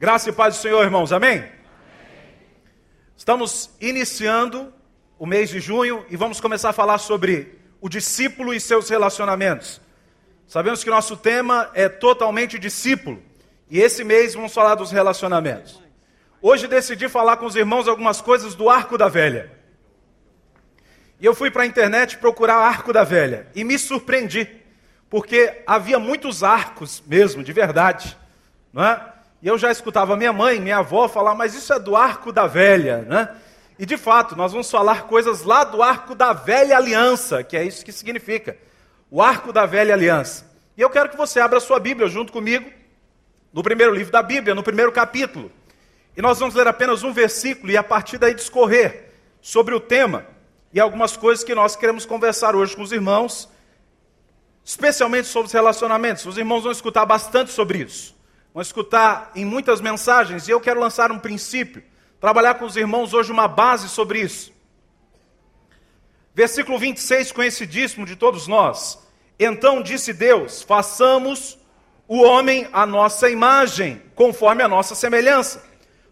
Graça e paz do Senhor, irmãos, amém? amém? Estamos iniciando o mês de junho e vamos começar a falar sobre o discípulo e seus relacionamentos. Sabemos que nosso tema é totalmente discípulo e esse mês vamos falar dos relacionamentos. Hoje decidi falar com os irmãos algumas coisas do Arco da Velha. E eu fui para a internet procurar Arco da Velha e me surpreendi, porque havia muitos arcos mesmo, de verdade, não é? E eu já escutava minha mãe, minha avó falar, mas isso é do arco da velha, né? E de fato, nós vamos falar coisas lá do arco da velha aliança, que é isso que significa. O arco da velha aliança. E eu quero que você abra a sua Bíblia junto comigo, no primeiro livro da Bíblia, no primeiro capítulo. E nós vamos ler apenas um versículo e a partir daí discorrer sobre o tema e algumas coisas que nós queremos conversar hoje com os irmãos, especialmente sobre os relacionamentos. Os irmãos vão escutar bastante sobre isso. Vão escutar em muitas mensagens e eu quero lançar um princípio, trabalhar com os irmãos hoje uma base sobre isso. Versículo 26, conhecidíssimo de todos nós. Então disse Deus: façamos o homem à nossa imagem, conforme a nossa semelhança.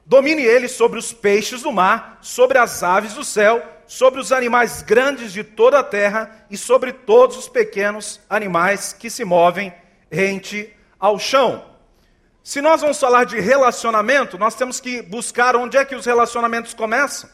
Domine ele sobre os peixes do mar, sobre as aves do céu, sobre os animais grandes de toda a terra e sobre todos os pequenos animais que se movem rente ao chão. Se nós vamos falar de relacionamento, nós temos que buscar onde é que os relacionamentos começam.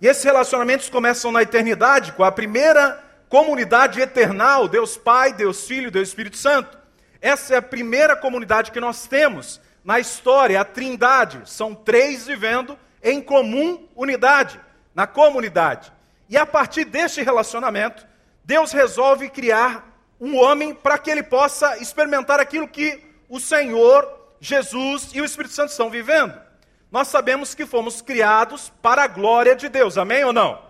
E esses relacionamentos começam na eternidade, com a primeira comunidade eternal, Deus Pai, Deus Filho, Deus Espírito Santo. Essa é a primeira comunidade que nós temos na história, a Trindade. São três vivendo em comum unidade, na comunidade. E a partir deste relacionamento, Deus resolve criar um homem para que ele possa experimentar aquilo que o Senhor Jesus e o Espírito Santo estão vivendo. Nós sabemos que fomos criados para a glória de Deus, amém ou não?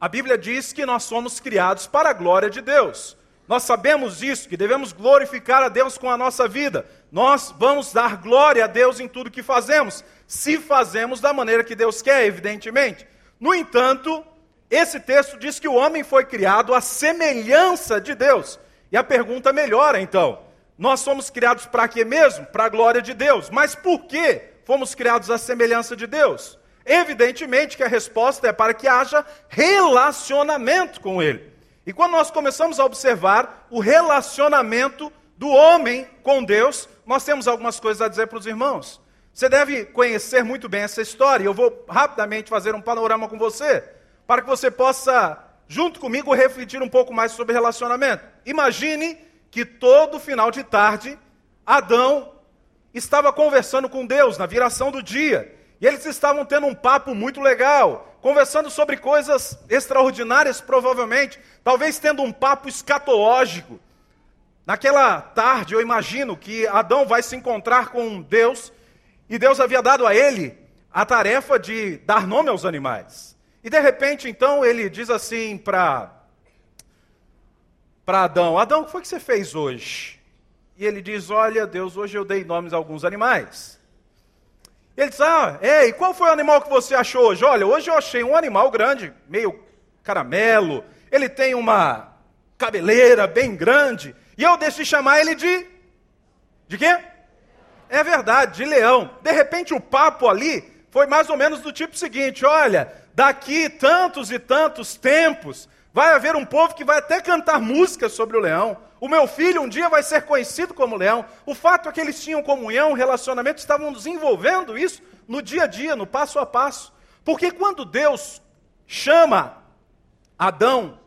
A Bíblia diz que nós somos criados para a glória de Deus. Nós sabemos isso, que devemos glorificar a Deus com a nossa vida. Nós vamos dar glória a Deus em tudo que fazemos, se fazemos da maneira que Deus quer, evidentemente. No entanto, esse texto diz que o homem foi criado à semelhança de Deus. E a pergunta melhora então: nós somos criados para quê mesmo? Para a glória de Deus. Mas por que fomos criados à semelhança de Deus? Evidentemente que a resposta é para que haja relacionamento com Ele. E quando nós começamos a observar o relacionamento do homem com Deus, nós temos algumas coisas a dizer para os irmãos. Você deve conhecer muito bem essa história. Eu vou rapidamente fazer um panorama com você, para que você possa, junto comigo, refletir um pouco mais sobre relacionamento. Imagine que todo final de tarde Adão estava conversando com Deus na viração do dia. E eles estavam tendo um papo muito legal, conversando sobre coisas extraordinárias, provavelmente, talvez tendo um papo escatológico. Naquela tarde, eu imagino que Adão vai se encontrar com Deus, e Deus havia dado a ele a tarefa de dar nome aos animais. E de repente, então, ele diz assim para para Adão: Adão, o que foi que você fez hoje? E ele diz: Olha, Deus, hoje eu dei nomes a alguns animais. Ele diz: Ah, é, e qual foi o animal que você achou hoje? Olha, hoje eu achei um animal grande, meio caramelo, ele tem uma cabeleira bem grande, e eu decidi chamar ele de. De quê? É verdade, de leão. De repente o papo ali foi mais ou menos do tipo seguinte: olha, daqui tantos e tantos tempos, Vai haver um povo que vai até cantar músicas sobre o leão. O meu filho um dia vai ser conhecido como leão. O fato é que eles tinham comunhão, relacionamento, estavam desenvolvendo isso no dia a dia, no passo a passo. Porque quando Deus chama Adão,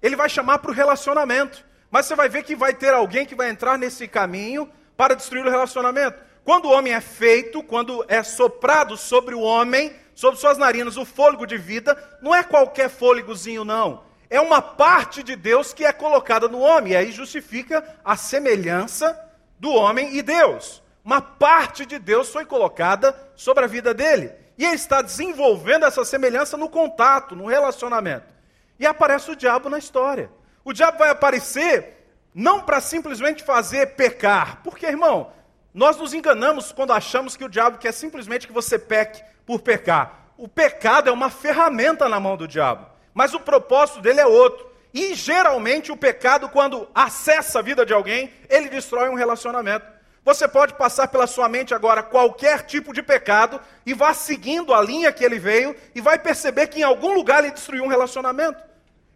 ele vai chamar para o relacionamento. Mas você vai ver que vai ter alguém que vai entrar nesse caminho para destruir o relacionamento. Quando o homem é feito, quando é soprado sobre o homem, sobre suas narinas, o fôlego de vida, não é qualquer fôlegozinho, não é uma parte de Deus que é colocada no homem, e aí justifica a semelhança do homem e Deus. Uma parte de Deus foi colocada sobre a vida dele. E ele está desenvolvendo essa semelhança no contato, no relacionamento. E aparece o diabo na história. O diabo vai aparecer não para simplesmente fazer pecar, porque, irmão, nós nos enganamos quando achamos que o diabo quer simplesmente que você peque por pecar. O pecado é uma ferramenta na mão do diabo mas o propósito dele é outro. E geralmente o pecado, quando acessa a vida de alguém, ele destrói um relacionamento. Você pode passar pela sua mente agora qualquer tipo de pecado e vá seguindo a linha que ele veio e vai perceber que em algum lugar ele destruiu um relacionamento.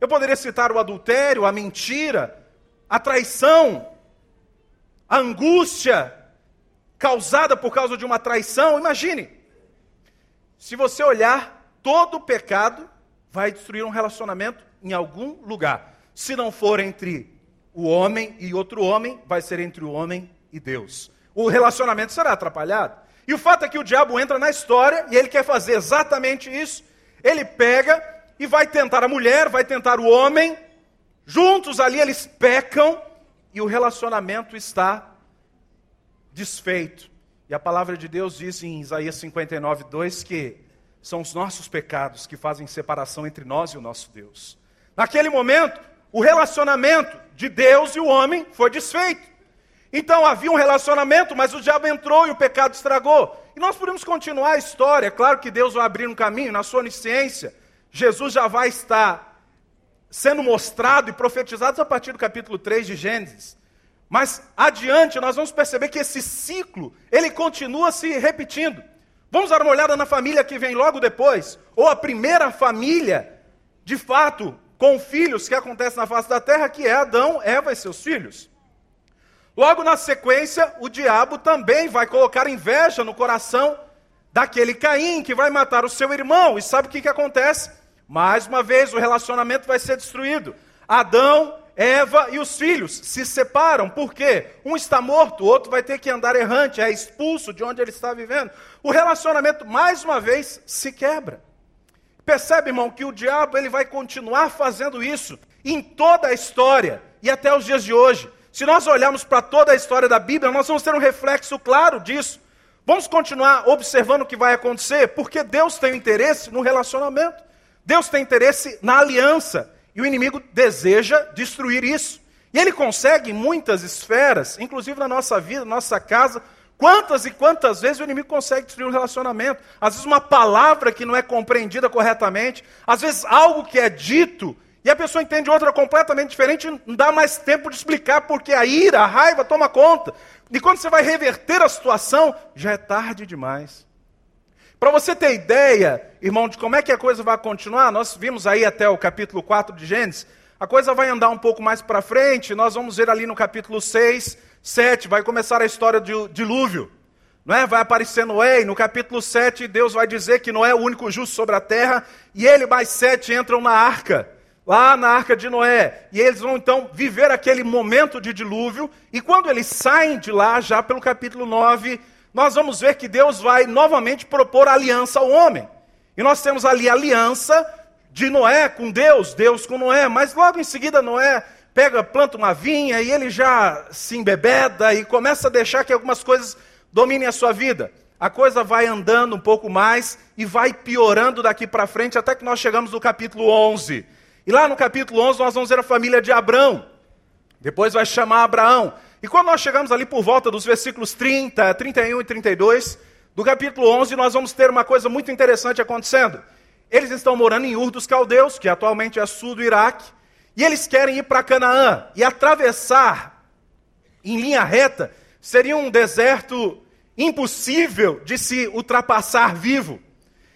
Eu poderia citar o adultério, a mentira, a traição, a angústia causada por causa de uma traição. Imagine, se você olhar, todo pecado vai destruir um relacionamento em algum lugar. Se não for entre o homem e outro homem, vai ser entre o homem e Deus. O relacionamento será atrapalhado. E o fato é que o diabo entra na história e ele quer fazer exatamente isso. Ele pega e vai tentar a mulher, vai tentar o homem, juntos ali eles pecam e o relacionamento está desfeito. E a palavra de Deus diz em Isaías 59, 2 que são os nossos pecados que fazem separação entre nós e o nosso Deus. Naquele momento, o relacionamento de Deus e o homem foi desfeito. Então havia um relacionamento, mas o diabo entrou e o pecado estragou. E nós podemos continuar a história. Claro que Deus vai abrir um caminho, na sua onisciência. Jesus já vai estar sendo mostrado e profetizado a partir do capítulo 3 de Gênesis. Mas adiante nós vamos perceber que esse ciclo, ele continua se repetindo. Vamos dar uma olhada na família que vem logo depois, ou a primeira família, de fato, com filhos que acontece na face da terra, que é Adão, Eva e seus filhos. Logo na sequência, o diabo também vai colocar inveja no coração daquele Caim que vai matar o seu irmão. E sabe o que, que acontece? Mais uma vez, o relacionamento vai ser destruído. Adão, Eva e os filhos se separam. Por quê? Um está morto, o outro vai ter que andar errante, é expulso de onde ele está vivendo. O relacionamento, mais uma vez, se quebra. Percebe, irmão, que o diabo ele vai continuar fazendo isso em toda a história e até os dias de hoje. Se nós olharmos para toda a história da Bíblia, nós vamos ter um reflexo claro disso. Vamos continuar observando o que vai acontecer, porque Deus tem interesse no relacionamento. Deus tem interesse na aliança. E o inimigo deseja destruir isso. E ele consegue em muitas esferas, inclusive na nossa vida, na nossa casa. Quantas e quantas vezes o inimigo consegue destruir um relacionamento? Às vezes, uma palavra que não é compreendida corretamente, às vezes, algo que é dito e a pessoa entende outra completamente diferente, não dá mais tempo de explicar, porque a ira, a raiva toma conta. E quando você vai reverter a situação, já é tarde demais. Para você ter ideia, irmão, de como é que a coisa vai continuar, nós vimos aí até o capítulo 4 de Gênesis, a coisa vai andar um pouco mais para frente, nós vamos ver ali no capítulo 6, 7, vai começar a história do dilúvio. Não é? Vai aparecer Noé, e no capítulo 7, Deus vai dizer que Noé é o único justo sobre a terra, e ele mais sete entram na arca lá na arca de Noé. E eles vão então viver aquele momento de dilúvio. E quando eles saem de lá, já pelo capítulo 9, nós vamos ver que Deus vai novamente propor aliança ao homem. E nós temos ali aliança de Noé com Deus, Deus com Noé. Mas logo em seguida, Noé pega, planta uma vinha e ele já se embebeda e começa a deixar que algumas coisas dominem a sua vida. A coisa vai andando um pouco mais e vai piorando daqui para frente até que nós chegamos no capítulo 11. E lá no capítulo 11 nós vamos ver a família de Abrão. Depois vai chamar Abraão. E quando nós chegamos ali por volta dos versículos 30, 31 e 32 do capítulo 11, nós vamos ter uma coisa muito interessante acontecendo. Eles estão morando em Ur dos Caldeus, que atualmente é sul do Iraque, e eles querem ir para Canaã e atravessar em linha reta seria um deserto impossível de se ultrapassar vivo.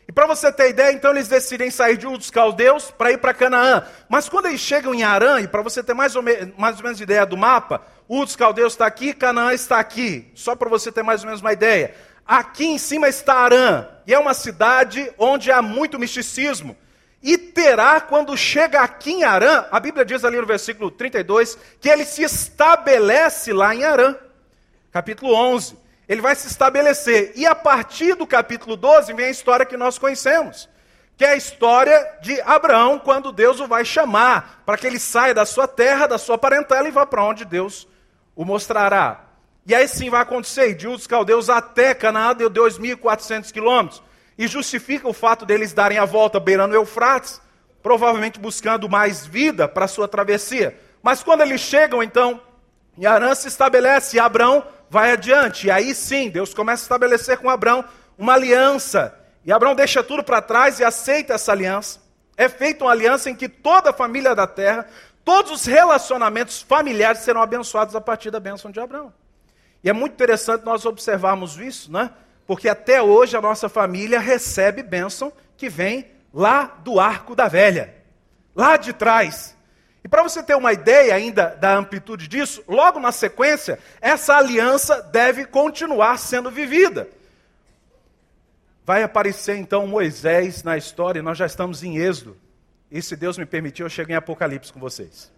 E para você ter ideia, então eles decidem sair de Ur dos Caldeus para ir para Canaã. Mas quando eles chegam em Arã, e para você ter mais ou, mais ou menos ideia do mapa, Ur dos Caldeus está aqui, Canaã está aqui. Só para você ter mais ou menos uma ideia. Aqui em cima está Arã, e é uma cidade onde há muito misticismo. E terá, quando chega aqui em Arã, a Bíblia diz ali no versículo 32, que ele se estabelece lá em Arã. Capítulo 11 ele vai se estabelecer. E a partir do capítulo 12 vem a história que nós conhecemos, que é a história de Abraão, quando Deus o vai chamar para que ele saia da sua terra, da sua parentela e vá para onde Deus o mostrará. E aí sim vai acontecer, de os caldeus até Canaã deu 2.400 quilômetros. E justifica o fato deles darem a volta beirando o Eufrates, provavelmente buscando mais vida para sua travessia. Mas quando eles chegam, então, em Arã se estabelece, e Abraão vai adiante. E aí sim, Deus começa a estabelecer com Abraão uma aliança. E Abraão deixa tudo para trás e aceita essa aliança. É feita uma aliança em que toda a família da terra, todos os relacionamentos familiares serão abençoados a partir da bênção de Abraão. E é muito interessante nós observarmos isso, né? Porque até hoje a nossa família recebe bênção que vem lá do arco da velha, lá de trás. E para você ter uma ideia ainda da amplitude disso, logo na sequência, essa aliança deve continuar sendo vivida. Vai aparecer então Moisés na história, nós já estamos em Êxodo. E se Deus me permitir, eu chego em Apocalipse com vocês.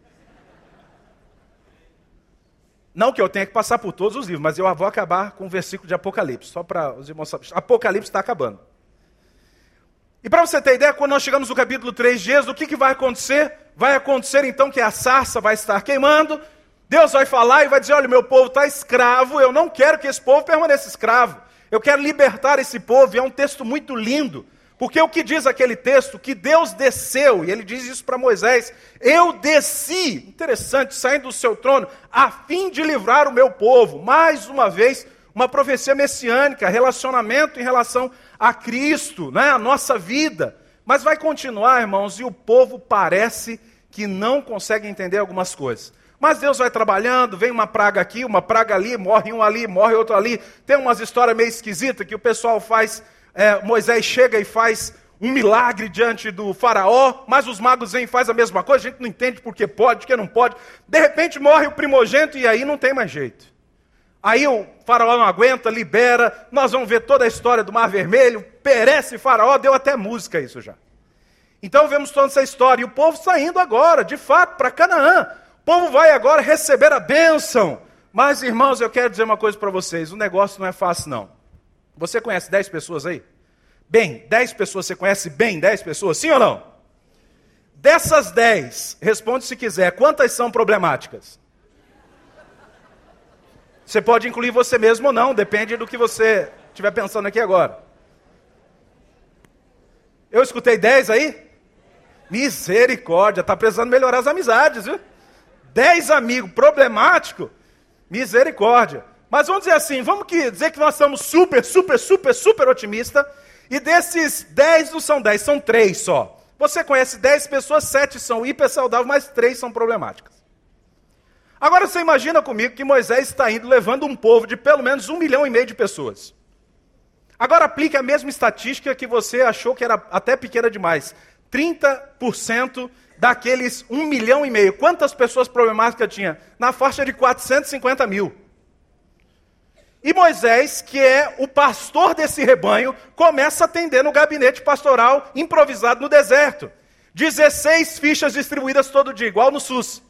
Não que eu tenha que passar por todos os livros, mas eu vou acabar com um versículo de Apocalipse, só para os irmãos saberem. Apocalipse está acabando. E para você ter ideia, quando nós chegamos no capítulo 3 de Êxodo, o que, que vai acontecer? Vai acontecer então que a sarça vai estar queimando, Deus vai falar e vai dizer: olha, meu povo está escravo, eu não quero que esse povo permaneça escravo, eu quero libertar esse povo. E é um texto muito lindo, porque o que diz aquele texto? Que Deus desceu, e ele diz isso para Moisés: eu desci, interessante, saindo do seu trono, a fim de livrar o meu povo. Mais uma vez, uma profecia messiânica, relacionamento em relação a Cristo, né, a nossa vida. Mas vai continuar, irmãos, e o povo parece que não consegue entender algumas coisas. Mas Deus vai trabalhando, vem uma praga aqui, uma praga ali, morre um ali, morre outro ali. Tem umas histórias meio esquisitas que o pessoal faz, é, Moisés chega e faz um milagre diante do faraó, mas os magos vêm e fazem a mesma coisa, a gente não entende porque pode, porque não pode. De repente morre o primogênito e aí não tem mais jeito. Aí o faraó não aguenta, libera, nós vamos ver toda a história do Mar Vermelho, perece faraó, deu até música isso já. Então vemos toda essa história, e o povo saindo agora, de fato, para Canaã. O povo vai agora receber a bênção. Mas, irmãos, eu quero dizer uma coisa para vocês: o negócio não é fácil, não. Você conhece 10 pessoas aí? Bem, 10 pessoas, você conhece bem 10 pessoas, sim ou não? Dessas 10, responde se quiser, quantas são problemáticas? Você pode incluir você mesmo ou não, depende do que você estiver pensando aqui agora. Eu escutei 10 aí? Misericórdia, está precisando melhorar as amizades, viu? 10 amigos problemático, misericórdia. Mas vamos dizer assim, vamos que, dizer que nós somos super, super, super, super otimistas, e desses 10 não são 10, são 3 só. Você conhece 10 pessoas, 7 são hiper saudáveis, mas 3 são problemáticas. Agora você imagina comigo que Moisés está indo levando um povo de pelo menos um milhão e meio de pessoas. Agora aplique a mesma estatística que você achou que era até pequena demais. 30% daqueles um milhão e meio. Quantas pessoas problemáticas tinha? Na faixa de 450 mil. E Moisés, que é o pastor desse rebanho, começa a atender no gabinete pastoral improvisado no deserto. 16 fichas distribuídas todo dia, igual no SUS.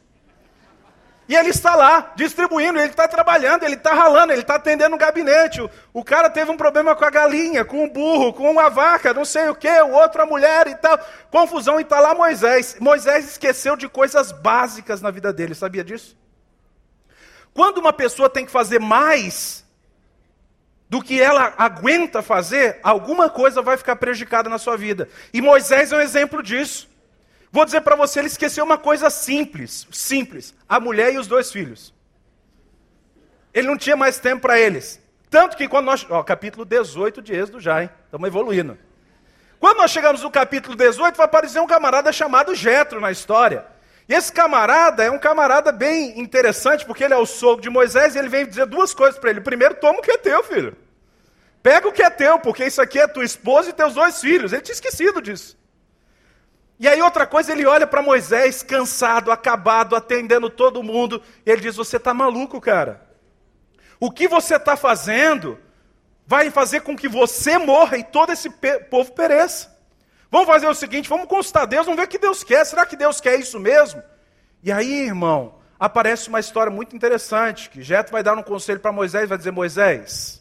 E ele está lá, distribuindo, ele está trabalhando, ele está ralando, ele está atendendo no gabinete. O, o, cara teve um problema com a galinha, com o burro, com a vaca, não sei o que, o outro a mulher e tal. Confusão, e está lá Moisés. Moisés esqueceu de coisas básicas na vida dele, sabia disso? Quando uma pessoa tem que fazer mais do que ela aguenta fazer, alguma coisa vai ficar prejudicada na sua vida. E Moisés é um exemplo disso. Vou dizer para você, ele esqueceu uma coisa simples, simples, a mulher e os dois filhos. Ele não tinha mais tempo para eles. Tanto que quando nós, ó, capítulo 18 de Êxodo já, hein? Estamos evoluindo. Quando nós chegamos no capítulo 18, vai aparecer um camarada chamado Jetro na história. E esse camarada é um camarada bem interessante, porque ele é o sogro de Moisés e ele vem dizer duas coisas para ele. Primeiro, toma o que é teu, filho. Pega o que é teu, porque isso aqui é tua esposa e teus dois filhos. Ele tinha esquecido disso. E aí outra coisa, ele olha para Moisés cansado, acabado, atendendo todo mundo, e ele diz: "Você está maluco, cara? O que você está fazendo vai fazer com que você morra e todo esse povo pereça. Vamos fazer o seguinte, vamos consultar Deus, vamos ver o que Deus quer. Será que Deus quer isso mesmo? E aí, irmão, aparece uma história muito interessante, que Jeto vai dar um conselho para Moisés, vai dizer: "Moisés,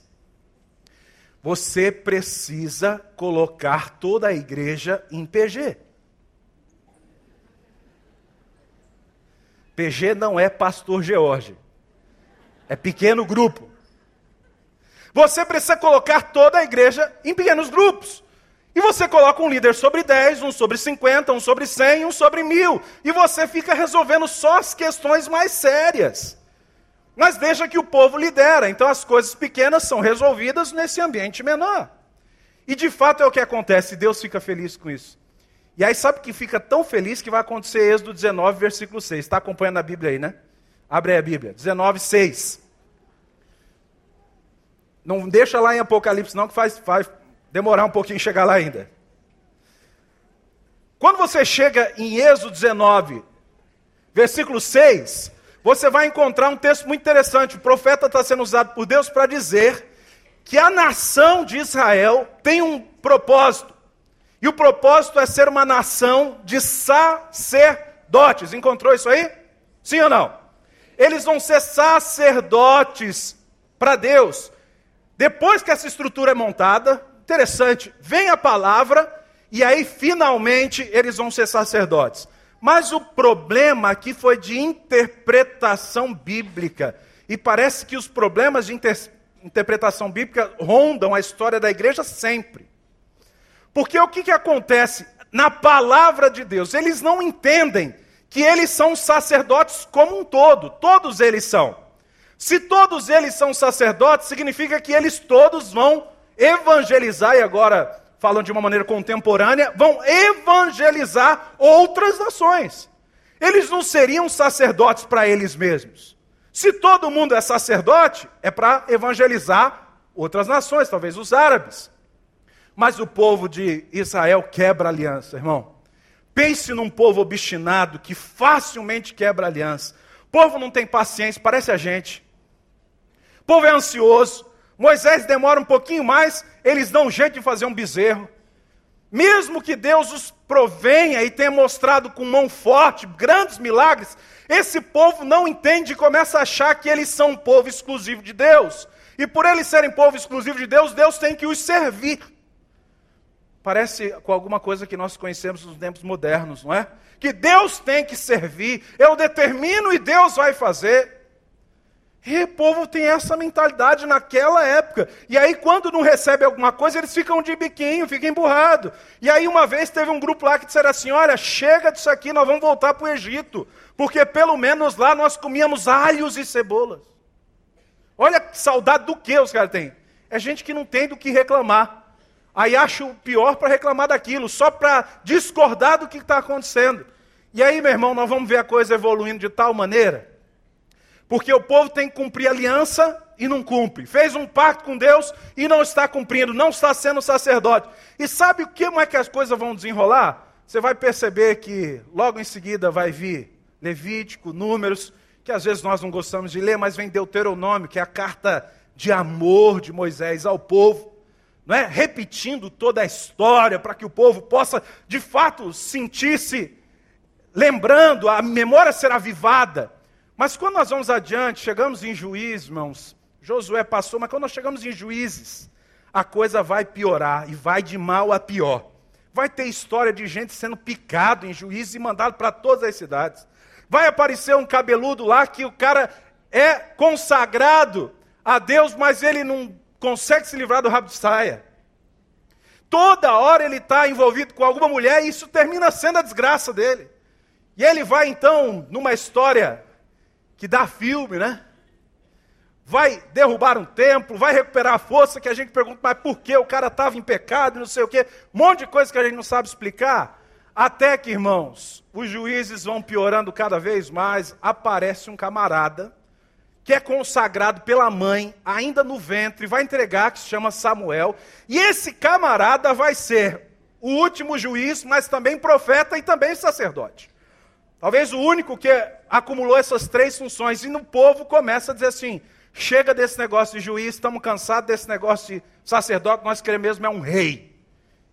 você precisa colocar toda a igreja em PG. PG não é pastor George. É pequeno grupo. Você precisa colocar toda a igreja em pequenos grupos. E você coloca um líder sobre 10, um sobre 50, um sobre 100, um sobre mil. E você fica resolvendo só as questões mais sérias. Mas deixa que o povo lidera. Então as coisas pequenas são resolvidas nesse ambiente menor. E de fato é o que acontece. Deus fica feliz com isso. E aí sabe que fica tão feliz que vai acontecer Êxodo 19, versículo 6. Está acompanhando a Bíblia aí, né? Abre aí a Bíblia. 19, 6. Não deixa lá em Apocalipse, não, que faz, faz demorar um pouquinho chegar lá ainda. Quando você chega em Êxodo 19, versículo 6, você vai encontrar um texto muito interessante. O profeta está sendo usado por Deus para dizer que a nação de Israel tem um propósito. E o propósito é ser uma nação de sacerdotes. Encontrou isso aí? Sim ou não? Eles vão ser sacerdotes para Deus. Depois que essa estrutura é montada, interessante, vem a palavra e aí finalmente eles vão ser sacerdotes. Mas o problema aqui foi de interpretação bíblica. E parece que os problemas de inter interpretação bíblica rondam a história da igreja sempre. Porque o que, que acontece? Na palavra de Deus, eles não entendem que eles são sacerdotes como um todo, todos eles são. Se todos eles são sacerdotes, significa que eles todos vão evangelizar, e agora falando de uma maneira contemporânea, vão evangelizar outras nações. Eles não seriam sacerdotes para eles mesmos. Se todo mundo é sacerdote, é para evangelizar outras nações, talvez os árabes. Mas o povo de Israel quebra aliança, irmão. Pense num povo obstinado que facilmente quebra aliança. O povo não tem paciência, parece a gente. O povo é ansioso. Moisés demora um pouquinho mais, eles dão um jeito de fazer um bezerro. Mesmo que Deus os provenha e tenha mostrado com mão forte grandes milagres, esse povo não entende e começa a achar que eles são um povo exclusivo de Deus. E por eles serem povo exclusivo de Deus, Deus tem que os servir. Parece com alguma coisa que nós conhecemos nos tempos modernos, não é? Que Deus tem que servir, eu determino e Deus vai fazer. E o povo tem essa mentalidade naquela época. E aí, quando não recebe alguma coisa, eles ficam de biquinho, ficam emburrados. E aí, uma vez, teve um grupo lá que disseram assim: Olha, chega disso aqui, nós vamos voltar para o Egito. Porque pelo menos lá nós comíamos alhos e cebolas. Olha que saudade do que os caras têm. É gente que não tem do que reclamar. Aí acha o pior para reclamar daquilo, só para discordar do que está acontecendo. E aí, meu irmão, nós vamos ver a coisa evoluindo de tal maneira porque o povo tem que cumprir aliança e não cumpre. Fez um pacto com Deus e não está cumprindo, não está sendo sacerdote. E sabe o que mais que as coisas vão desenrolar? Você vai perceber que logo em seguida vai vir Levítico, Números, que às vezes nós não gostamos de ler, mas vem Deuteronômio, que é a carta de amor de Moisés ao povo. Não é? Repetindo toda a história para que o povo possa de fato sentir-se lembrando, a memória ser avivada. Mas quando nós vamos adiante, chegamos em juízes, irmãos, Josué passou, mas quando nós chegamos em juízes, a coisa vai piorar e vai de mal a pior. Vai ter história de gente sendo picado em juízes e mandado para todas as cidades. Vai aparecer um cabeludo lá que o cara é consagrado a Deus, mas ele não consegue se livrar do rabo de saia. Toda hora ele está envolvido com alguma mulher e isso termina sendo a desgraça dele. E ele vai então numa história que dá filme, né? Vai derrubar um templo, vai recuperar a força, que a gente pergunta, mas por que o cara estava em pecado, não sei o quê. Um monte de coisa que a gente não sabe explicar. Até que, irmãos, os juízes vão piorando cada vez mais, aparece um camarada que é consagrado pela mãe, ainda no ventre, vai entregar, que se chama Samuel, e esse camarada vai ser o último juiz, mas também profeta e também sacerdote. Talvez o único que acumulou essas três funções. E no povo começa a dizer assim: chega desse negócio de juiz, estamos cansados desse negócio de sacerdote, nós queremos mesmo é um rei.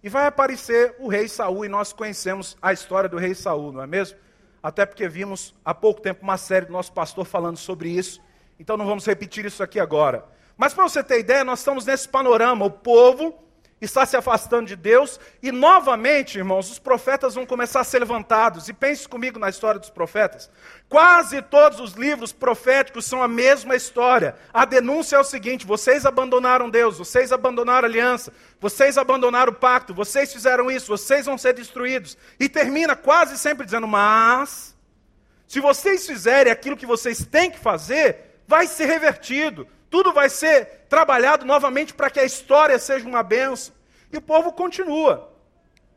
E vai aparecer o rei Saul, e nós conhecemos a história do rei Saul, não é mesmo? Até porque vimos há pouco tempo uma série do nosso pastor falando sobre isso. Então não vamos repetir isso aqui agora. Mas para você ter ideia, nós estamos nesse panorama. O povo está se afastando de Deus, e novamente, irmãos, os profetas vão começar a ser levantados. E pense comigo na história dos profetas. Quase todos os livros proféticos são a mesma história. A denúncia é o seguinte: vocês abandonaram Deus, vocês abandonaram a aliança, vocês abandonaram o pacto, vocês fizeram isso, vocês vão ser destruídos. E termina quase sempre dizendo: mas, se vocês fizerem aquilo que vocês têm que fazer, vai ser revertido tudo vai ser trabalhado novamente para que a história seja uma benção. E o povo continua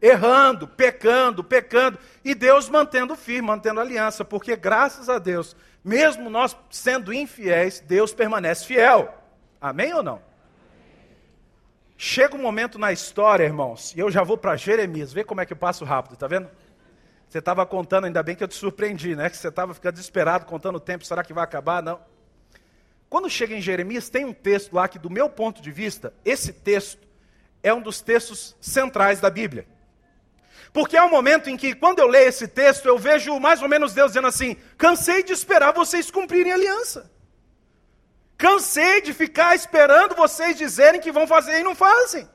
errando, pecando, pecando, e Deus mantendo firme, mantendo aliança, porque graças a Deus, mesmo nós sendo infiéis, Deus permanece fiel. Amém ou não? Chega um momento na história, irmãos, e eu já vou para Jeremias, vê como é que eu passo rápido, tá vendo? Você estava contando, ainda bem que eu te surpreendi, né? Que você estava ficando desesperado, contando o tempo, será que vai acabar? Não. Quando chega em Jeremias, tem um texto lá que, do meu ponto de vista, esse texto é um dos textos centrais da Bíblia. Porque é um momento em que, quando eu leio esse texto, eu vejo mais ou menos Deus dizendo assim: cansei de esperar vocês cumprirem a aliança. Cansei de ficar esperando vocês dizerem que vão fazer e não fazem.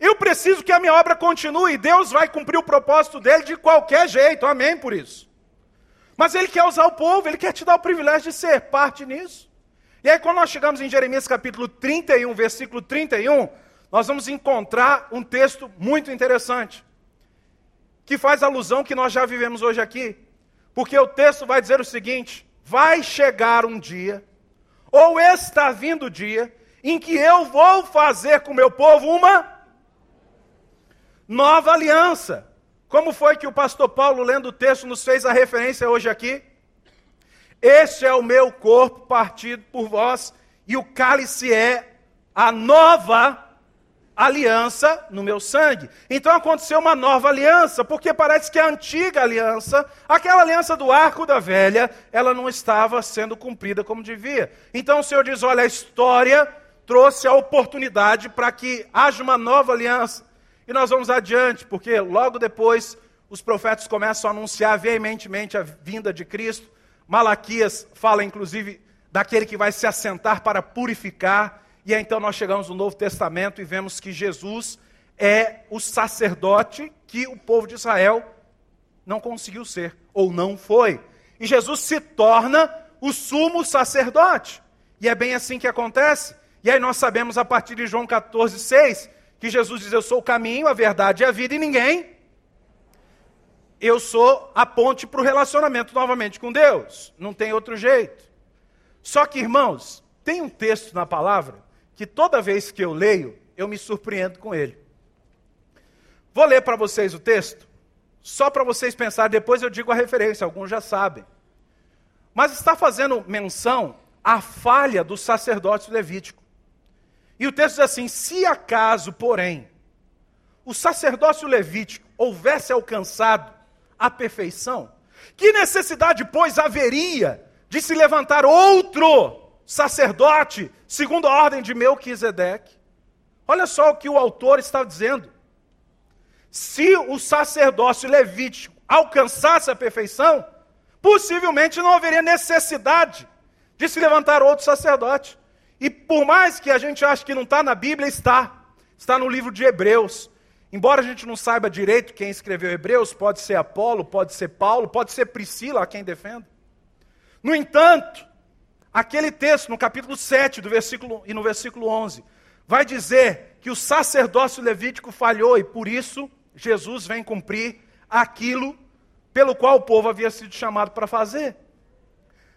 Eu preciso que a minha obra continue. Deus vai cumprir o propósito dele de qualquer jeito. Amém por isso. Mas ele quer usar o povo, ele quer te dar o privilégio de ser parte nisso. E aí, quando nós chegamos em Jeremias capítulo 31, versículo 31, nós vamos encontrar um texto muito interessante, que faz alusão que nós já vivemos hoje aqui. Porque o texto vai dizer o seguinte: vai chegar um dia ou está vindo o dia em que eu vou fazer com o meu povo uma nova aliança. Como foi que o pastor Paulo, lendo o texto, nos fez a referência hoje aqui? Este é o meu corpo partido por vós, e o cálice é a nova aliança no meu sangue. Então aconteceu uma nova aliança, porque parece que a antiga aliança, aquela aliança do arco da velha, ela não estava sendo cumprida como devia. Então o Senhor diz: olha, a história trouxe a oportunidade para que haja uma nova aliança. E nós vamos adiante, porque logo depois os profetas começam a anunciar veementemente a vinda de Cristo. Malaquias fala, inclusive, daquele que vai se assentar para purificar. E aí, então nós chegamos no Novo Testamento e vemos que Jesus é o sacerdote que o povo de Israel não conseguiu ser, ou não foi. E Jesus se torna o sumo sacerdote. E é bem assim que acontece. E aí nós sabemos a partir de João 14, 6, que Jesus diz: Eu sou o caminho, a verdade e a vida, e ninguém. Eu sou a ponte para o relacionamento novamente com Deus. Não tem outro jeito. Só que, irmãos, tem um texto na palavra que toda vez que eu leio, eu me surpreendo com ele. Vou ler para vocês o texto, só para vocês pensarem, depois eu digo a referência, alguns já sabem. Mas está fazendo menção à falha do sacerdócio levítico. E o texto diz assim: se acaso, porém, o sacerdócio levítico houvesse alcançado a perfeição, que necessidade, pois, haveria de se levantar outro sacerdote, segundo a ordem de Melquisedeque. Olha só o que o autor está dizendo. Se o sacerdócio levítico alcançasse a perfeição, possivelmente não haveria necessidade de se levantar outro sacerdote. E por mais que a gente ache que não está na Bíblia, está. Está no livro de Hebreus. Embora a gente não saiba direito quem escreveu Hebreus, pode ser Apolo, pode ser Paulo, pode ser Priscila, a quem defenda. No entanto, Aquele texto, no capítulo 7 do versículo, e no versículo 11, vai dizer que o sacerdócio levítico falhou e por isso Jesus vem cumprir aquilo pelo qual o povo havia sido chamado para fazer.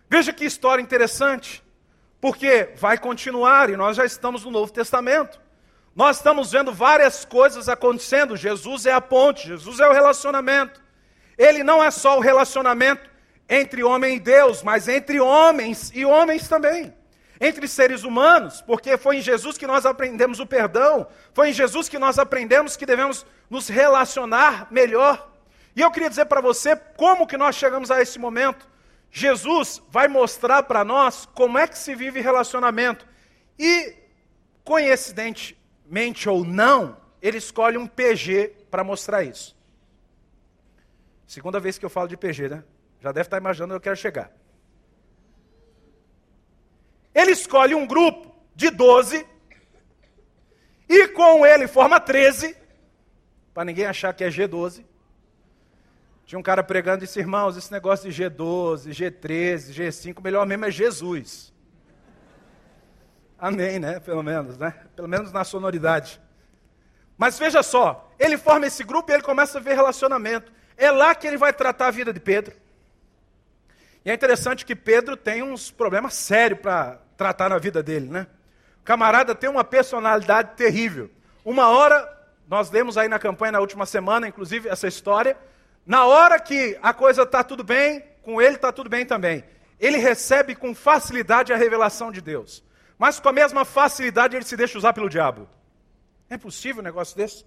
Veja que história interessante, porque vai continuar e nós já estamos no Novo Testamento. Nós estamos vendo várias coisas acontecendo. Jesus é a ponte, Jesus é o relacionamento. Ele não é só o relacionamento entre homem e Deus, mas entre homens e homens também. Entre seres humanos, porque foi em Jesus que nós aprendemos o perdão, foi em Jesus que nós aprendemos que devemos nos relacionar melhor. E eu queria dizer para você como que nós chegamos a esse momento. Jesus vai mostrar para nós como é que se vive relacionamento. E, coincidentemente ou não, ele escolhe um PG para mostrar isso. Segunda vez que eu falo de PG, né? Já deve estar imaginando onde eu quero chegar. Ele escolhe um grupo de 12 e com ele forma 13, para ninguém achar que é G12. Tinha um cara pregando e disse, irmãos, esse negócio de G12, G13, G5, melhor mesmo é Jesus. Amém, né? Pelo menos, né? Pelo menos na sonoridade. Mas veja só, ele forma esse grupo e ele começa a ver relacionamento. É lá que ele vai tratar a vida de Pedro. E é interessante que Pedro tem uns problemas sérios para tratar na vida dele, né? O camarada tem uma personalidade terrível. Uma hora, nós lemos aí na campanha na última semana, inclusive, essa história. Na hora que a coisa está tudo bem, com ele está tudo bem também. Ele recebe com facilidade a revelação de Deus. mas com a mesma facilidade ele se deixa usar pelo diabo. É possível um negócio desse?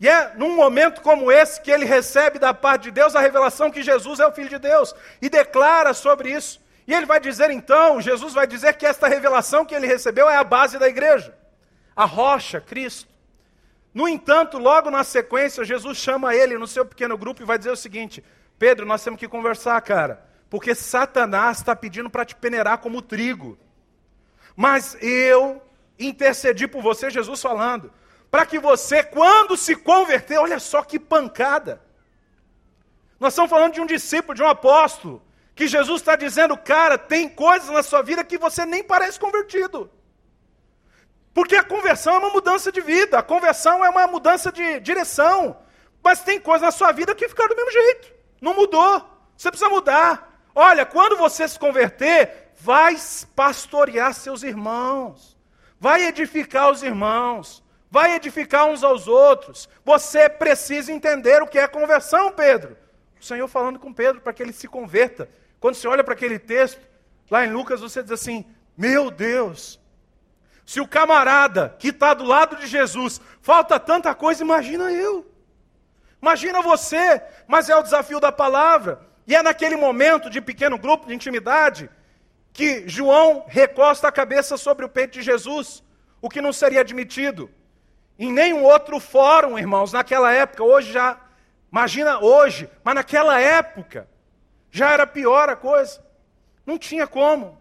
E é num momento como esse que ele recebe da parte de Deus a revelação que Jesus é o Filho de Deus e declara sobre isso. E ele vai dizer então, Jesus vai dizer que esta revelação que ele recebeu é a base da igreja, a rocha, Cristo. No entanto, logo na sequência, Jesus chama ele no seu pequeno grupo e vai dizer o seguinte: Pedro, nós temos que conversar, cara, porque Satanás está pedindo para te peneirar como trigo. Mas eu intercedi por você, Jesus falando, para que você, quando se converter, olha só que pancada. Nós estamos falando de um discípulo, de um apóstolo, que Jesus está dizendo, cara, tem coisas na sua vida que você nem parece convertido. Porque a conversão é uma mudança de vida, a conversão é uma mudança de direção. Mas tem coisas na sua vida que ficaram do mesmo jeito. Não mudou. Você precisa mudar. Olha, quando você se converter, vai pastorear seus irmãos. Vai edificar os irmãos vai edificar uns aos outros. Você precisa entender o que é conversão, Pedro. O Senhor falando com Pedro para que ele se converta. Quando você olha para aquele texto, lá em Lucas, você diz assim: Meu Deus, se o camarada que está do lado de Jesus falta tanta coisa, imagina eu. Imagina você, mas é o desafio da palavra. E é naquele momento de pequeno grupo, de intimidade, que João recosta a cabeça sobre o peito de Jesus, o que não seria admitido. Em nenhum outro fórum, irmãos, naquela época, hoje já, imagina hoje, mas naquela época, já era pior a coisa. Não tinha como.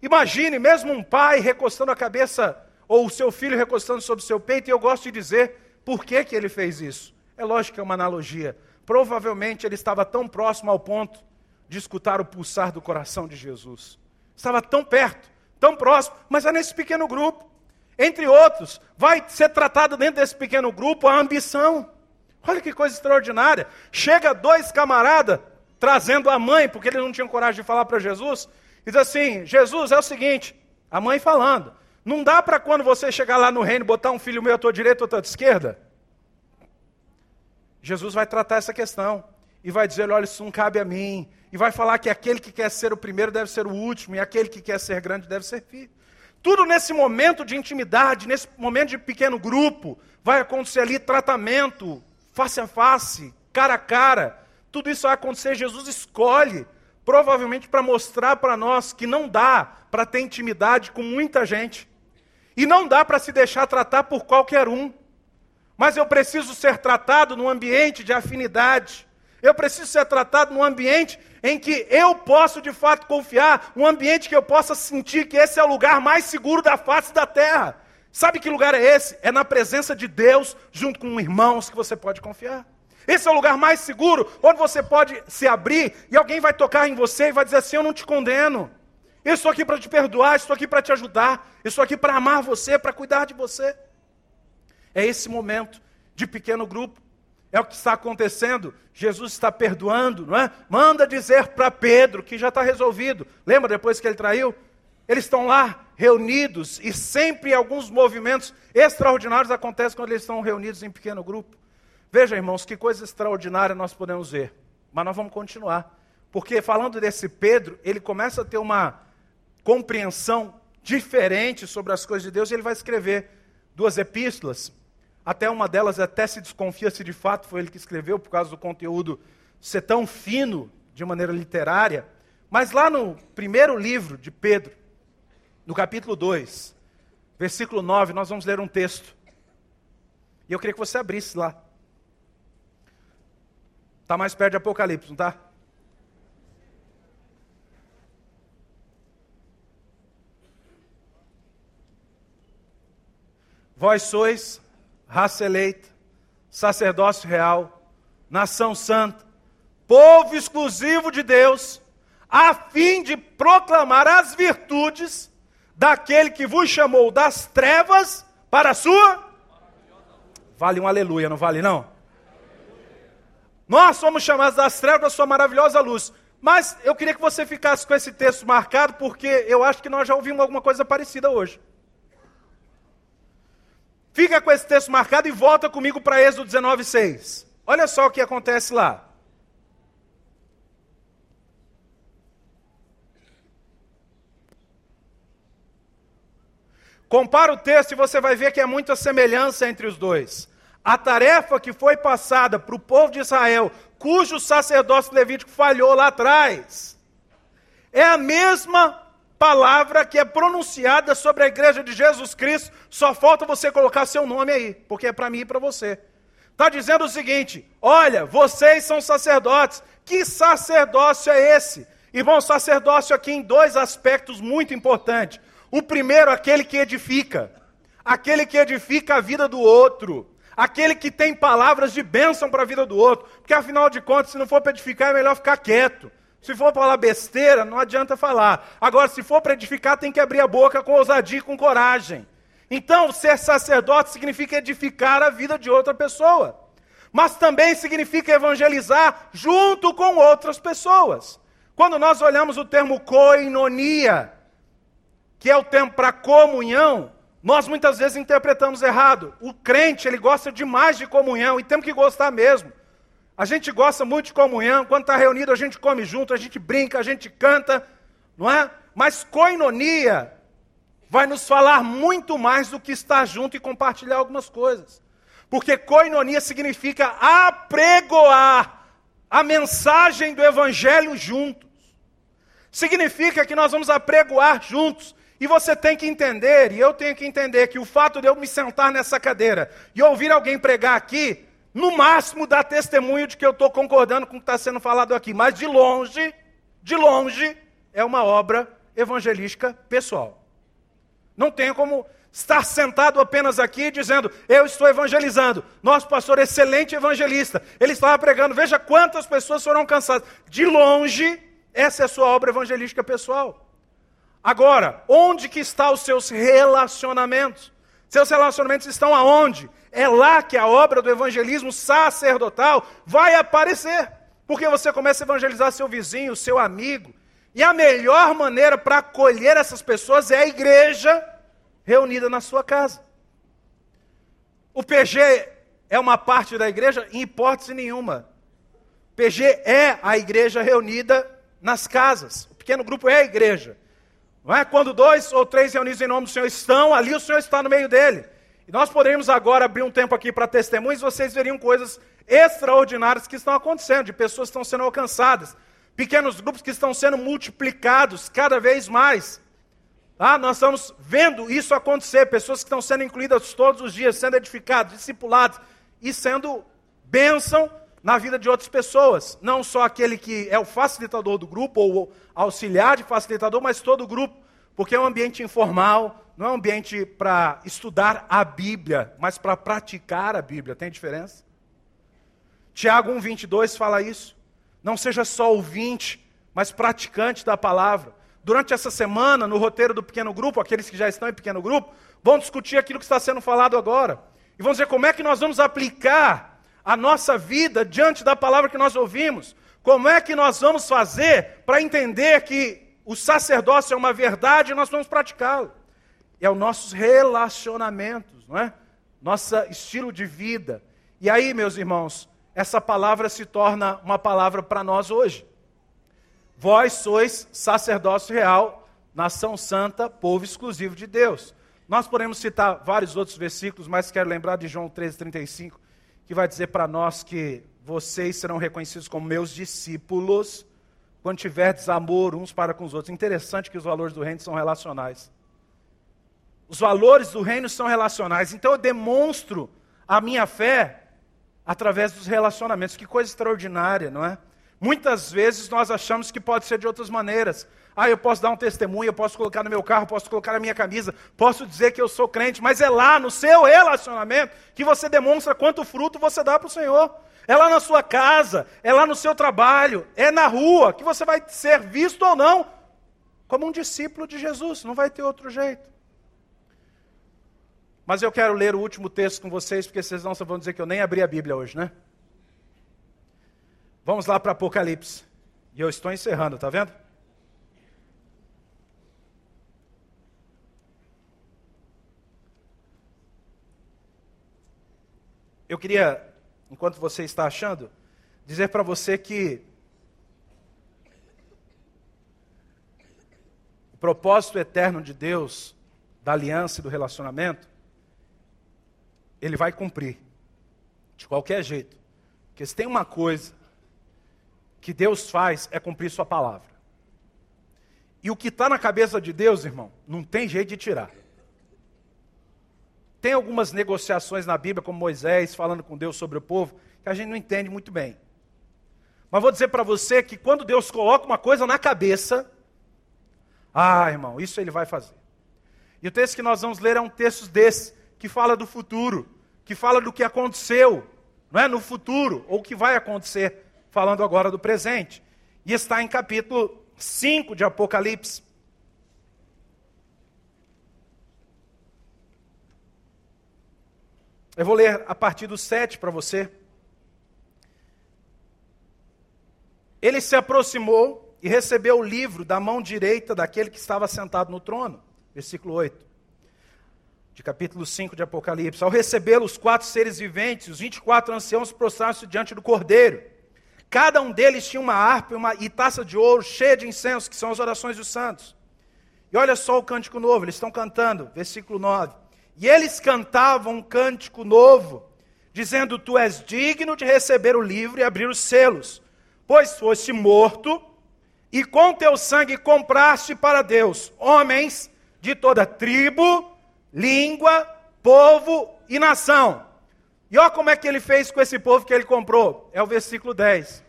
Imagine mesmo um pai recostando a cabeça, ou o seu filho recostando sobre o seu peito, e eu gosto de dizer por que, que ele fez isso. É lógico que é uma analogia. Provavelmente ele estava tão próximo ao ponto de escutar o pulsar do coração de Jesus. Estava tão perto, tão próximo, mas é nesse pequeno grupo. Entre outros, vai ser tratado dentro desse pequeno grupo a ambição. Olha que coisa extraordinária. Chega dois camaradas trazendo a mãe, porque eles não tinham coragem de falar para Jesus, diz assim: Jesus, é o seguinte, a mãe falando, não dá para quando você chegar lá no reino botar um filho meu à tua direita ou à tua esquerda? Jesus vai tratar essa questão e vai dizer: olha, isso não cabe a mim. E vai falar que aquele que quer ser o primeiro deve ser o último, e aquele que quer ser grande deve ser filho. Tudo nesse momento de intimidade, nesse momento de pequeno grupo, vai acontecer ali tratamento, face a face, cara a cara. Tudo isso vai acontecer. Jesus escolhe, provavelmente para mostrar para nós que não dá para ter intimidade com muita gente. E não dá para se deixar tratar por qualquer um. Mas eu preciso ser tratado num ambiente de afinidade. Eu preciso ser tratado num ambiente em que eu posso de fato confiar, um ambiente que eu possa sentir que esse é o lugar mais seguro da face da terra. Sabe que lugar é esse? É na presença de Deus, junto com irmãos que você pode confiar. Esse é o lugar mais seguro, onde você pode se abrir e alguém vai tocar em você e vai dizer assim: Eu não te condeno. Eu estou aqui para te perdoar, estou aqui para te ajudar, estou aqui para amar você, para cuidar de você. É esse momento de pequeno grupo. É o que está acontecendo. Jesus está perdoando, não é? Manda dizer para Pedro que já está resolvido. Lembra depois que ele traiu? Eles estão lá reunidos e sempre alguns movimentos extraordinários acontecem quando eles estão reunidos em pequeno grupo. Veja, irmãos, que coisa extraordinária nós podemos ver. Mas nós vamos continuar. Porque falando desse Pedro, ele começa a ter uma compreensão diferente sobre as coisas de Deus e ele vai escrever duas epístolas até uma delas até se desconfia se de fato foi ele que escreveu, por causa do conteúdo ser tão fino de maneira literária. Mas lá no primeiro livro de Pedro, no capítulo 2, versículo 9, nós vamos ler um texto. E eu queria que você abrisse lá. Está mais perto de Apocalipse, não está? Vós sois raça eleita, sacerdócio real, nação santa, povo exclusivo de Deus, a fim de proclamar as virtudes daquele que vos chamou das trevas para a sua. Vale um aleluia, não vale não? Nós somos chamados das trevas a sua maravilhosa luz. Mas eu queria que você ficasse com esse texto marcado, porque eu acho que nós já ouvimos alguma coisa parecida hoje. Fica com esse texto marcado e volta comigo para Êxodo 19, 6. Olha só o que acontece lá. Compara o texto e você vai ver que há muita semelhança entre os dois. A tarefa que foi passada para o povo de Israel, cujo sacerdócio levítico falhou lá atrás, é a mesma palavra que é pronunciada sobre a igreja de Jesus Cristo, só falta você colocar seu nome aí, porque é para mim e para você. Está dizendo o seguinte: olha, vocês são sacerdotes. Que sacerdócio é esse? Irmão, sacerdócio aqui em dois aspectos muito importantes. O primeiro, aquele que edifica, aquele que edifica a vida do outro, aquele que tem palavras de bênção para a vida do outro, porque afinal de contas, se não for para edificar, é melhor ficar quieto. Se for falar besteira, não adianta falar. Agora, se for para edificar, tem que abrir a boca com ousadia e com coragem. Então, ser sacerdote significa edificar a vida de outra pessoa. Mas também significa evangelizar junto com outras pessoas. Quando nós olhamos o termo koinonia, que é o termo para comunhão, nós muitas vezes interpretamos errado. O crente, ele gosta demais de comunhão e temos que gostar mesmo. A gente gosta muito de comunhão, quando está reunido a gente come junto, a gente brinca, a gente canta, não é? Mas coinonia vai nos falar muito mais do que estar junto e compartilhar algumas coisas. Porque coinonia significa apregoar a mensagem do evangelho juntos. Significa que nós vamos apregoar juntos. E você tem que entender, e eu tenho que entender, que o fato de eu me sentar nessa cadeira e ouvir alguém pregar aqui, no máximo dá testemunho de que eu estou concordando com o que está sendo falado aqui, mas de longe, de longe, é uma obra evangelística pessoal. Não tem como estar sentado apenas aqui dizendo, eu estou evangelizando. Nosso pastor, excelente evangelista, ele estava pregando, veja quantas pessoas foram cansadas. De longe, essa é a sua obra evangelística pessoal. Agora, onde que estão os seus relacionamentos? Seus relacionamentos estão aonde? É lá que a obra do evangelismo sacerdotal vai aparecer. Porque você começa a evangelizar seu vizinho, seu amigo. E a melhor maneira para acolher essas pessoas é a igreja reunida na sua casa. O PG é uma parte da igreja? Em hipótese nenhuma. PG é a igreja reunida nas casas. O pequeno grupo é a igreja. Não é? Quando dois ou três reunidos em nome do Senhor estão, ali o Senhor está no meio dele. E nós poderíamos agora abrir um tempo aqui para testemunhos, vocês veriam coisas extraordinárias que estão acontecendo, de pessoas que estão sendo alcançadas, pequenos grupos que estão sendo multiplicados cada vez mais. Ah, nós estamos vendo isso acontecer, pessoas que estão sendo incluídas todos os dias, sendo edificadas, discipuladas e sendo bênção na vida de outras pessoas. Não só aquele que é o facilitador do grupo ou auxiliar de facilitador, mas todo o grupo, porque é um ambiente informal, não é um ambiente para estudar a Bíblia, mas para praticar a Bíblia. Tem diferença? Tiago 1,22 fala isso. Não seja só ouvinte, mas praticante da palavra. Durante essa semana, no roteiro do pequeno grupo, aqueles que já estão em pequeno grupo, vão discutir aquilo que está sendo falado agora. E vão dizer como é que nós vamos aplicar a nossa vida diante da palavra que nós ouvimos. Como é que nós vamos fazer para entender que o sacerdócio é uma verdade e nós vamos praticá-lo? é os nossos relacionamentos, não é? Nosso estilo de vida. E aí, meus irmãos, essa palavra se torna uma palavra para nós hoje. Vós sois sacerdócio real, nação santa, povo exclusivo de Deus. Nós podemos citar vários outros versículos, mas quero lembrar de João 13,35, que vai dizer para nós que vocês serão reconhecidos como meus discípulos quando tiverdes amor uns para com os outros. Interessante que os valores do reino são relacionais. Os valores do reino são relacionais. Então eu demonstro a minha fé através dos relacionamentos. Que coisa extraordinária, não é? Muitas vezes nós achamos que pode ser de outras maneiras. Ah, eu posso dar um testemunho, eu posso colocar no meu carro, posso colocar na minha camisa, posso dizer que eu sou crente, mas é lá no seu relacionamento que você demonstra quanto fruto você dá para o Senhor. É lá na sua casa, é lá no seu trabalho, é na rua que você vai ser visto ou não como um discípulo de Jesus, não vai ter outro jeito. Mas eu quero ler o último texto com vocês, porque vocês não vão dizer que eu nem abri a Bíblia hoje, né? Vamos lá para Apocalipse. E eu estou encerrando, tá vendo? Eu queria, enquanto você está achando, dizer para você que o propósito eterno de Deus da aliança e do relacionamento, ele vai cumprir. De qualquer jeito. Porque se tem uma coisa que Deus faz é cumprir Sua palavra. E o que está na cabeça de Deus, irmão, não tem jeito de tirar. Tem algumas negociações na Bíblia, como Moisés falando com Deus sobre o povo, que a gente não entende muito bem. Mas vou dizer para você que quando Deus coloca uma coisa na cabeça, ah, irmão, isso ele vai fazer. E o texto que nós vamos ler é um texto desse, que fala do futuro, que fala do que aconteceu, não é? No futuro, ou que vai acontecer, falando agora do presente. E está em capítulo 5 de Apocalipse. Eu vou ler a partir do 7 para você. Ele se aproximou e recebeu o livro da mão direita daquele que estava sentado no trono. Versículo 8. De capítulo 5 de Apocalipse. Ao recebê-lo, os quatro seres viventes, os 24 anciãos prostraram-se diante do cordeiro. Cada um deles tinha uma harpa e, uma, e taça de ouro cheia de incenso, que são as orações dos santos. E olha só o cântico novo, eles estão cantando, versículo 9. E eles cantavam um cântico novo, dizendo: Tu és digno de receber o livro e abrir os selos pois foste morto, e com teu sangue compraste para Deus homens de toda tribo, língua, povo e nação. E olha como é que ele fez com esse povo que ele comprou. É o versículo 10.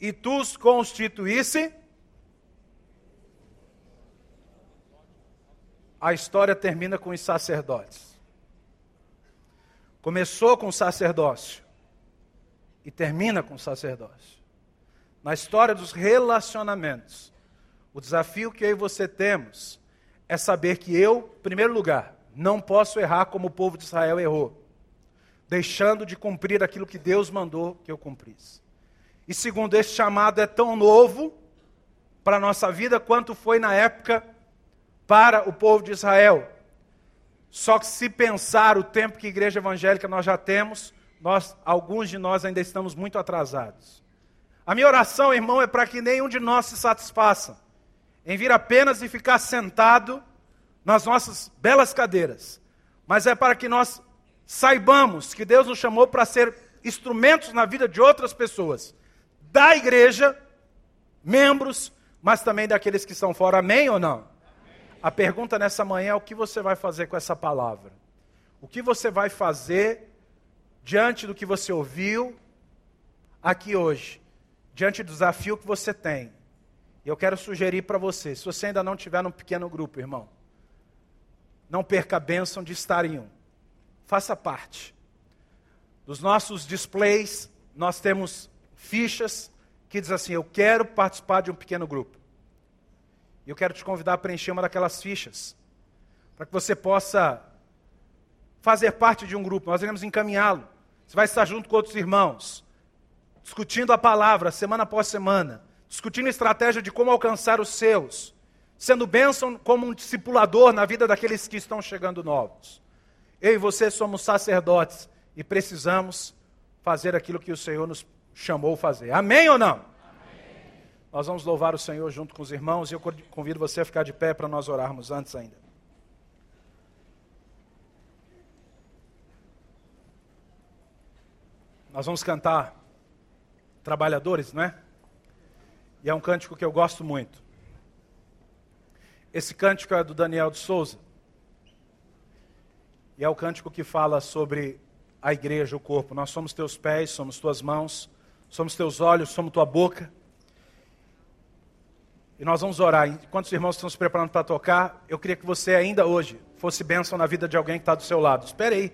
E tu os constituísse. A história termina com os sacerdotes. Começou com o sacerdócio e termina com o sacerdócio. Na história dos relacionamentos, o desafio que eu e você temos é saber que eu, em primeiro lugar, não posso errar como o povo de Israel errou, deixando de cumprir aquilo que Deus mandou que eu cumprisse. E segundo, esse chamado é tão novo para a nossa vida quanto foi na época para o povo de Israel. Só que se pensar o tempo que igreja evangélica nós já temos, nós, alguns de nós ainda estamos muito atrasados. A minha oração, irmão, é para que nenhum de nós se satisfaça em vir apenas e ficar sentado nas nossas belas cadeiras, mas é para que nós saibamos que Deus nos chamou para ser instrumentos na vida de outras pessoas, da igreja, membros, mas também daqueles que estão fora. Amém ou não? A pergunta nessa manhã é o que você vai fazer com essa palavra? O que você vai fazer diante do que você ouviu aqui hoje, diante do desafio que você tem, eu quero sugerir para você, se você ainda não tiver num pequeno grupo, irmão, não perca a bênção de estar em um. Faça parte. Dos nossos displays, nós temos fichas que diz assim: Eu quero participar de um pequeno grupo. E eu quero te convidar a preencher uma daquelas fichas, para que você possa fazer parte de um grupo. Nós iremos encaminhá-lo. Você vai estar junto com outros irmãos, discutindo a palavra semana após semana, discutindo estratégia de como alcançar os seus, sendo bênção como um discipulador na vida daqueles que estão chegando novos. Eu e você somos sacerdotes e precisamos fazer aquilo que o Senhor nos chamou fazer. Amém ou não? Nós vamos louvar o Senhor junto com os irmãos e eu convido você a ficar de pé para nós orarmos antes ainda. Nós vamos cantar Trabalhadores, não é? E é um cântico que eu gosto muito. Esse cântico é do Daniel de Souza. E é o cântico que fala sobre a igreja, o corpo. Nós somos teus pés, somos tuas mãos, somos teus olhos, somos tua boca. E nós vamos orar. Enquanto os irmãos estão se preparando para tocar, eu queria que você ainda hoje fosse bênção na vida de alguém que está do seu lado. Espere aí.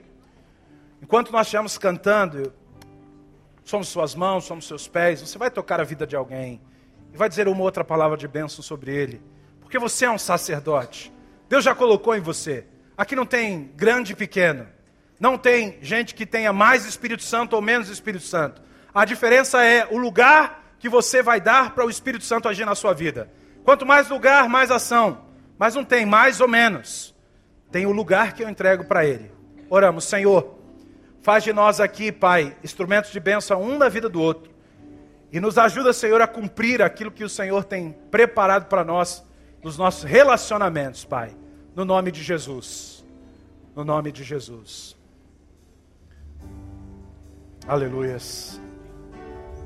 Enquanto nós estivermos cantando, somos suas mãos, somos seus pés. Você vai tocar a vida de alguém e vai dizer uma outra palavra de bênção sobre ele, porque você é um sacerdote. Deus já colocou em você. Aqui não tem grande e pequeno. Não tem gente que tenha mais Espírito Santo ou menos Espírito Santo. A diferença é o lugar que você vai dar para o Espírito Santo agir na sua vida. Quanto mais lugar, mais ação. Mas não tem mais ou menos. Tem o lugar que eu entrego para ele. Oramos, Senhor. Faz de nós aqui, Pai, instrumentos de bênção um na vida do outro. E nos ajuda, Senhor, a cumprir aquilo que o Senhor tem preparado para nós nos nossos relacionamentos, Pai. No nome de Jesus. No nome de Jesus. Aleluias.